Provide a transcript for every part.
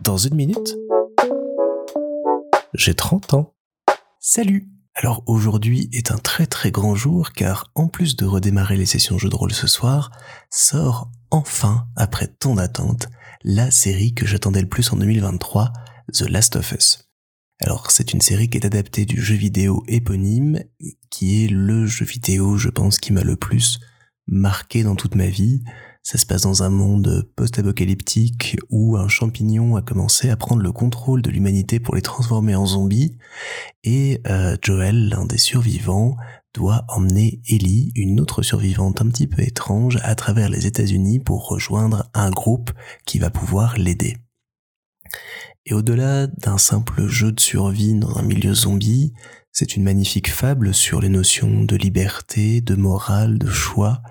Dans une minute, j'ai 30 ans. Salut Alors aujourd'hui est un très très grand jour car en plus de redémarrer les sessions jeux de rôle ce soir, sort enfin, après tant d'attente, la série que j'attendais le plus en 2023, The Last of Us. Alors c'est une série qui est adaptée du jeu vidéo éponyme, qui est le jeu vidéo je pense qui m'a le plus marqué dans toute ma vie. Ça se passe dans un monde post-apocalyptique où un champignon a commencé à prendre le contrôle de l'humanité pour les transformer en zombies et euh, Joel, l'un des survivants, doit emmener Ellie, une autre survivante un petit peu étrange, à travers les États-Unis pour rejoindre un groupe qui va pouvoir l'aider. Et au-delà d'un simple jeu de survie dans un milieu zombie, c'est une magnifique fable sur les notions de liberté, de morale, de choix,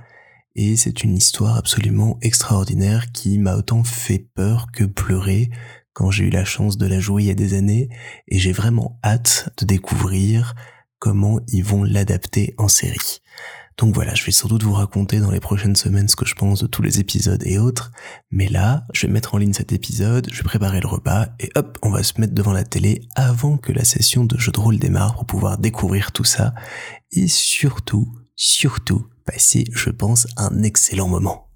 et c'est une histoire absolument extraordinaire qui m'a autant fait peur que pleurer quand j'ai eu la chance de la jouer il y a des années. Et j'ai vraiment hâte de découvrir comment ils vont l'adapter en série. Donc voilà, je vais sans doute vous raconter dans les prochaines semaines ce que je pense de tous les épisodes et autres, mais là, je vais mettre en ligne cet épisode, je vais préparer le repas, et hop, on va se mettre devant la télé avant que la session de jeu de rôle démarre pour pouvoir découvrir tout ça, et surtout, surtout, passer, je pense, un excellent moment.